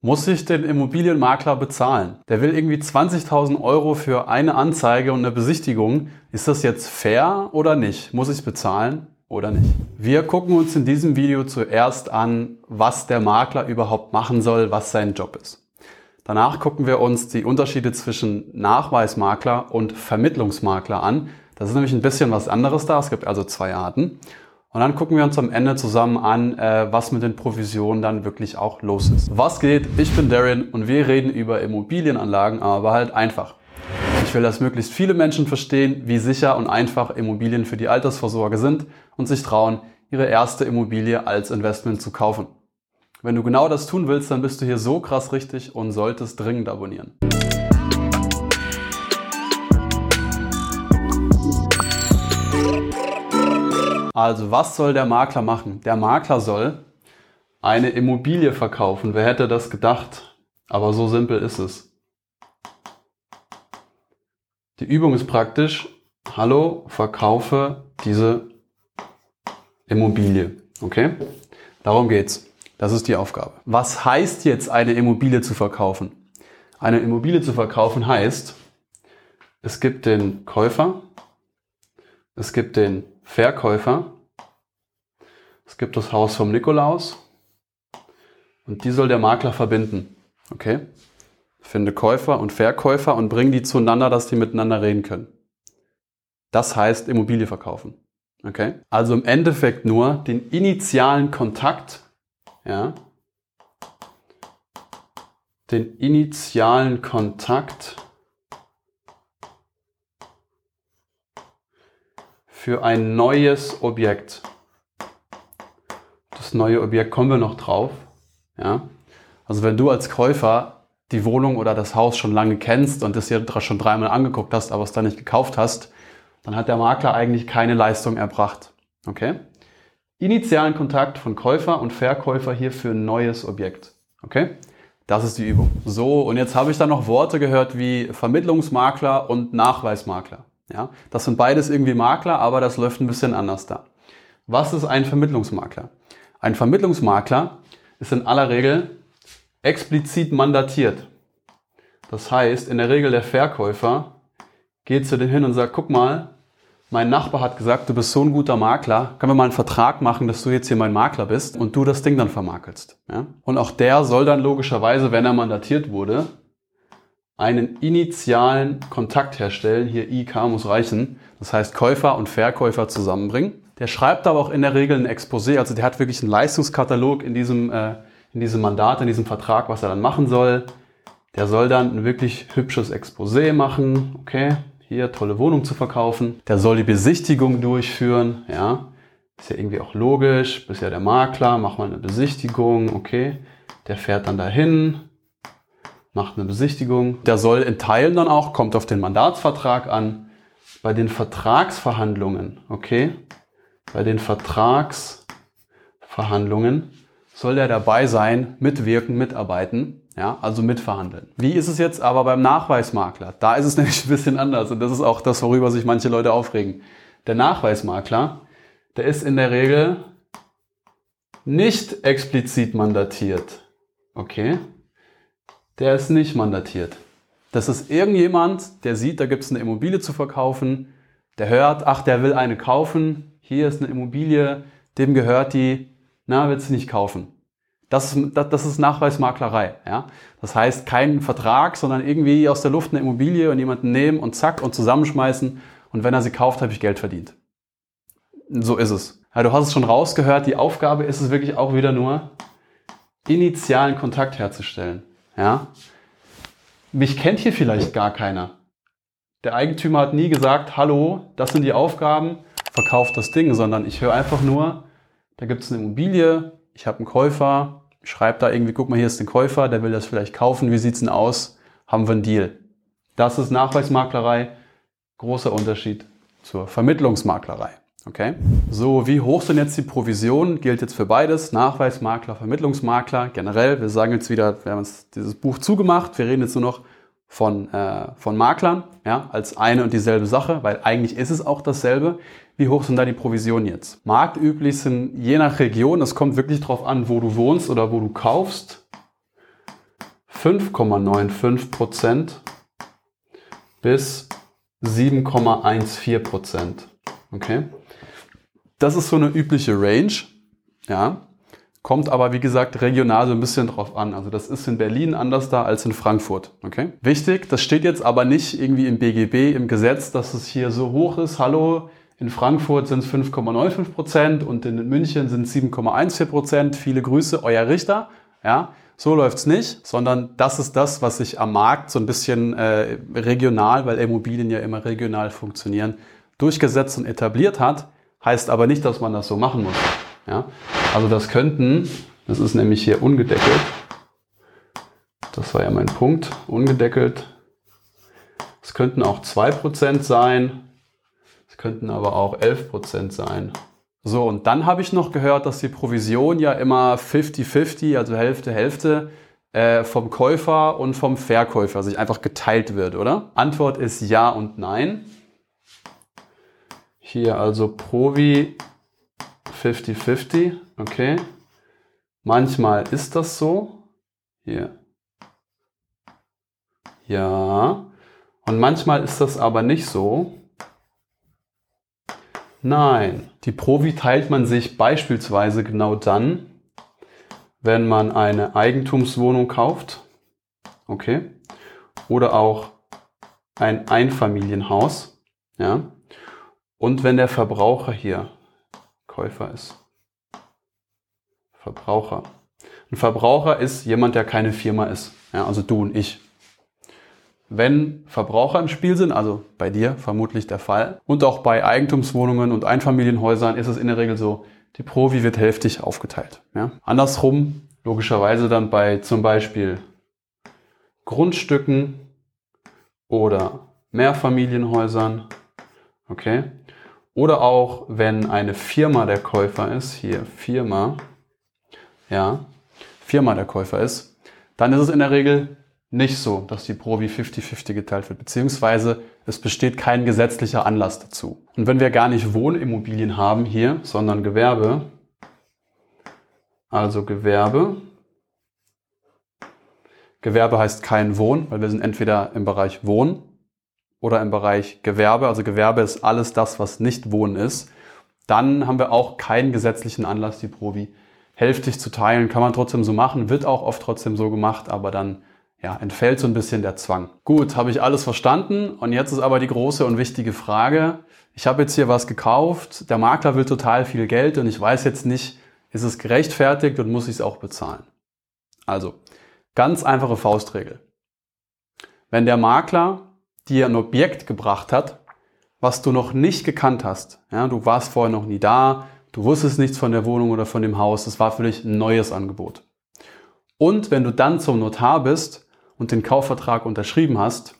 Muss ich den Immobilienmakler bezahlen? Der will irgendwie 20.000 Euro für eine Anzeige und eine Besichtigung. Ist das jetzt fair oder nicht? Muss ich es bezahlen oder nicht? Wir gucken uns in diesem Video zuerst an, was der Makler überhaupt machen soll, was sein Job ist. Danach gucken wir uns die Unterschiede zwischen Nachweismakler und Vermittlungsmakler an. Das ist nämlich ein bisschen was anderes da. Es gibt also zwei Arten. Und dann gucken wir uns am Ende zusammen an, äh, was mit den Provisionen dann wirklich auch los ist. Was geht? Ich bin Darren und wir reden über Immobilienanlagen, aber halt einfach. Ich will, dass möglichst viele Menschen verstehen, wie sicher und einfach Immobilien für die Altersvorsorge sind und sich trauen, ihre erste Immobilie als Investment zu kaufen. Wenn du genau das tun willst, dann bist du hier so krass richtig und solltest dringend abonnieren. Also was soll der Makler machen? Der Makler soll eine Immobilie verkaufen. Wer hätte das gedacht? Aber so simpel ist es. Die Übung ist praktisch. Hallo, verkaufe diese Immobilie. Okay? Darum geht's. Das ist die Aufgabe. Was heißt jetzt eine Immobilie zu verkaufen? Eine Immobilie zu verkaufen heißt, es gibt den Käufer, es gibt den Verkäufer. Es gibt das Haus vom Nikolaus und die soll der Makler verbinden. Okay? Finde Käufer und Verkäufer und bring die zueinander, dass die miteinander reden können. Das heißt Immobilie verkaufen. Okay? Also im Endeffekt nur den initialen Kontakt, ja, den initialen Kontakt für ein neues Objekt. Das neue Objekt kommen wir noch drauf. Ja? Also wenn du als Käufer die Wohnung oder das Haus schon lange kennst und es dir schon dreimal angeguckt hast, aber es dann nicht gekauft hast, dann hat der Makler eigentlich keine Leistung erbracht. Okay? Initialen Kontakt von Käufer und Verkäufer hier für ein neues Objekt. Okay? Das ist die Übung. So, und jetzt habe ich da noch Worte gehört wie Vermittlungsmakler und Nachweismakler. Ja, das sind beides irgendwie Makler, aber das läuft ein bisschen anders da. Was ist ein Vermittlungsmakler? Ein Vermittlungsmakler ist in aller Regel explizit mandatiert. Das heißt, in der Regel der Verkäufer geht zu dem hin und sagt, guck mal, mein Nachbar hat gesagt, du bist so ein guter Makler, können wir mal einen Vertrag machen, dass du jetzt hier mein Makler bist und du das Ding dann vermakelst. Ja? Und auch der soll dann logischerweise, wenn er mandatiert wurde, einen initialen Kontakt herstellen. Hier IK muss reichen. Das heißt Käufer und Verkäufer zusammenbringen. Der schreibt aber auch in der Regel ein Exposé. Also der hat wirklich einen Leistungskatalog in diesem, äh, in diesem Mandat, in diesem Vertrag, was er dann machen soll. Der soll dann ein wirklich hübsches Exposé machen. Okay, hier tolle Wohnung zu verkaufen. Der soll die Besichtigung durchführen. Ja, ist ja irgendwie auch logisch. Bist ja der Makler, mach mal eine Besichtigung. Okay, der fährt dann dahin, macht eine Besichtigung. Der soll in Teilen dann auch, kommt auf den Mandatsvertrag an, bei den Vertragsverhandlungen, okay? Bei den Vertragsverhandlungen soll der dabei sein, mitwirken, mitarbeiten, ja, also mitverhandeln. Wie ist es jetzt aber beim Nachweismakler? Da ist es nämlich ein bisschen anders und das ist auch das, worüber sich manche Leute aufregen. Der Nachweismakler, der ist in der Regel nicht explizit mandatiert. Okay? Der ist nicht mandatiert. Das ist irgendjemand, der sieht, da gibt es eine Immobilie zu verkaufen, der hört, ach, der will eine kaufen, hier ist eine Immobilie, dem gehört die, na, wird sie nicht kaufen. Das ist, das ist Nachweismaklerei. Ja? Das heißt, kein Vertrag, sondern irgendwie aus der Luft eine Immobilie und jemanden nehmen und zack und zusammenschmeißen und wenn er sie kauft, habe ich Geld verdient. So ist es. Ja, du hast es schon rausgehört, die Aufgabe ist es wirklich auch wieder nur, initialen Kontakt herzustellen. Ja? Mich kennt hier vielleicht gar keiner. Der Eigentümer hat nie gesagt, hallo, das sind die Aufgaben, verkauft das Ding, sondern ich höre einfach nur, da gibt es eine Immobilie, ich habe einen Käufer, schreibe da irgendwie, guck mal, hier ist ein Käufer, der will das vielleicht kaufen, wie sieht's denn aus? Haben wir einen Deal? Das ist Nachweismaklerei, großer Unterschied zur Vermittlungsmaklerei. Okay? So, wie hoch sind jetzt die Provisionen? Gilt jetzt für beides. Nachweismakler, Vermittlungsmakler, generell. Wir sagen jetzt wieder, wir haben uns dieses Buch zugemacht. Wir reden jetzt nur noch von, äh, von Maklern, ja, als eine und dieselbe Sache, weil eigentlich ist es auch dasselbe. Wie hoch sind da die Provisionen jetzt? Marktüblich sind je nach Region, es kommt wirklich drauf an, wo du wohnst oder wo du kaufst, 5,95% bis 7,14%. Okay? Das ist so eine übliche Range. Ja. Kommt aber, wie gesagt, regional so ein bisschen drauf an. Also das ist in Berlin anders da als in Frankfurt. Okay? Wichtig, das steht jetzt aber nicht irgendwie im BGB, im Gesetz, dass es hier so hoch ist. Hallo, in Frankfurt sind es 5,95 Prozent und in München sind es 7,14 Prozent. Viele Grüße, euer Richter. Ja, so läuft's nicht, sondern das ist das, was sich am Markt so ein bisschen äh, regional, weil Immobilien ja immer regional funktionieren, durchgesetzt und etabliert hat. Heißt aber nicht, dass man das so machen muss. Ja? Also das könnten, das ist nämlich hier ungedeckelt, das war ja mein Punkt, ungedeckelt. Es könnten auch 2% sein, es könnten aber auch 11% sein. So, und dann habe ich noch gehört, dass die Provision ja immer 50-50, also Hälfte, Hälfte, äh, vom Käufer und vom Verkäufer sich einfach geteilt wird, oder? Antwort ist ja und nein. Hier also Provi 50-50, okay. Manchmal ist das so. Hier. Ja. Und manchmal ist das aber nicht so. Nein. Die Provi teilt man sich beispielsweise genau dann, wenn man eine Eigentumswohnung kauft. Okay. Oder auch ein Einfamilienhaus. Ja. Und wenn der Verbraucher hier Käufer ist. Verbraucher. Ein Verbraucher ist jemand, der keine Firma ist. Ja, also du und ich. Wenn Verbraucher im Spiel sind, also bei dir vermutlich der Fall, und auch bei Eigentumswohnungen und Einfamilienhäusern ist es in der Regel so, die Provi wird hälftig aufgeteilt. Ja. Andersrum, logischerweise dann bei zum Beispiel Grundstücken oder Mehrfamilienhäusern. Okay. Oder auch, wenn eine Firma der Käufer ist, hier Firma, ja, Firma der Käufer ist, dann ist es in der Regel nicht so, dass die Provi 50-50 geteilt wird, beziehungsweise es besteht kein gesetzlicher Anlass dazu. Und wenn wir gar nicht Wohnimmobilien haben hier, sondern Gewerbe, also Gewerbe, Gewerbe heißt kein Wohn, weil wir sind entweder im Bereich Wohn oder im Bereich Gewerbe, also Gewerbe ist alles das, was nicht Wohnen ist, dann haben wir auch keinen gesetzlichen Anlass, die Provi hälftig zu teilen. Kann man trotzdem so machen, wird auch oft trotzdem so gemacht, aber dann ja, entfällt so ein bisschen der Zwang. Gut, habe ich alles verstanden und jetzt ist aber die große und wichtige Frage. Ich habe jetzt hier was gekauft, der Makler will total viel Geld und ich weiß jetzt nicht, ist es gerechtfertigt und muss ich es auch bezahlen? Also, ganz einfache Faustregel. Wenn der Makler dir ein Objekt gebracht hat, was du noch nicht gekannt hast. Ja, du warst vorher noch nie da, du wusstest nichts von der Wohnung oder von dem Haus, das war für dich ein neues Angebot. Und wenn du dann zum Notar bist und den Kaufvertrag unterschrieben hast,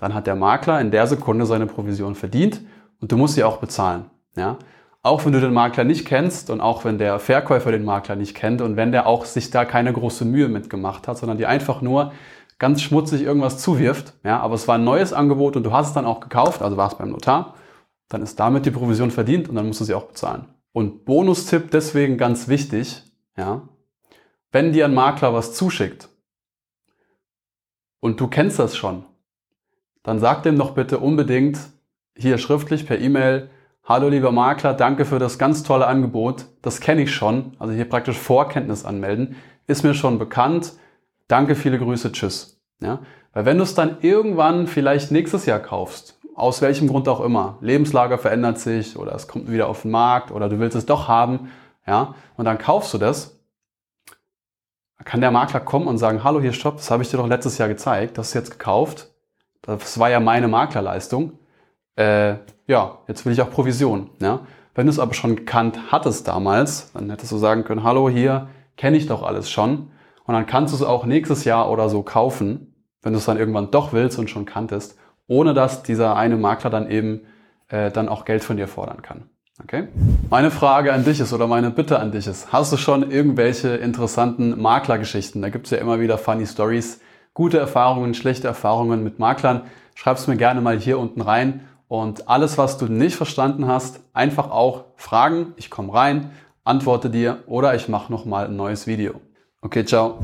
dann hat der Makler in der Sekunde seine Provision verdient und du musst sie auch bezahlen. Ja? Auch wenn du den Makler nicht kennst und auch wenn der Verkäufer den Makler nicht kennt und wenn der auch sich da keine große Mühe mitgemacht hat, sondern die einfach nur ganz schmutzig irgendwas zuwirft, ja, aber es war ein neues Angebot und du hast es dann auch gekauft, also warst beim Notar, dann ist damit die Provision verdient und dann musst du sie auch bezahlen. Und Bonustipp deswegen ganz wichtig, ja, wenn dir ein Makler was zuschickt und du kennst das schon, dann sag dem doch bitte unbedingt hier schriftlich per E-Mail, hallo lieber Makler, danke für das ganz tolle Angebot, das kenne ich schon, also hier praktisch Vorkenntnis anmelden, ist mir schon bekannt, Danke, viele Grüße, tschüss. Ja? Weil wenn du es dann irgendwann vielleicht nächstes Jahr kaufst, aus welchem Grund auch immer, Lebenslager verändert sich oder es kommt wieder auf den Markt oder du willst es doch haben, ja, und dann kaufst du das, dann kann der Makler kommen und sagen, hallo, hier stopp, das habe ich dir doch letztes Jahr gezeigt, das ist jetzt gekauft, das war ja meine Maklerleistung, äh, ja, jetzt will ich auch Provision, ja. Wenn du es aber schon gekannt hattest damals, dann hättest du sagen können, hallo, hier kenne ich doch alles schon und dann kannst du es auch nächstes Jahr oder so kaufen, wenn du es dann irgendwann doch willst und schon kanntest, ohne dass dieser eine Makler dann eben äh, dann auch Geld von dir fordern kann. Okay? Meine Frage an dich ist oder meine Bitte an dich ist, hast du schon irgendwelche interessanten Maklergeschichten? Da gibt es ja immer wieder funny Stories, gute Erfahrungen, schlechte Erfahrungen mit Maklern. Schreib es mir gerne mal hier unten rein. Und alles, was du nicht verstanden hast, einfach auch fragen. Ich komme rein, antworte dir oder ich mache nochmal ein neues Video. Okay, ciao.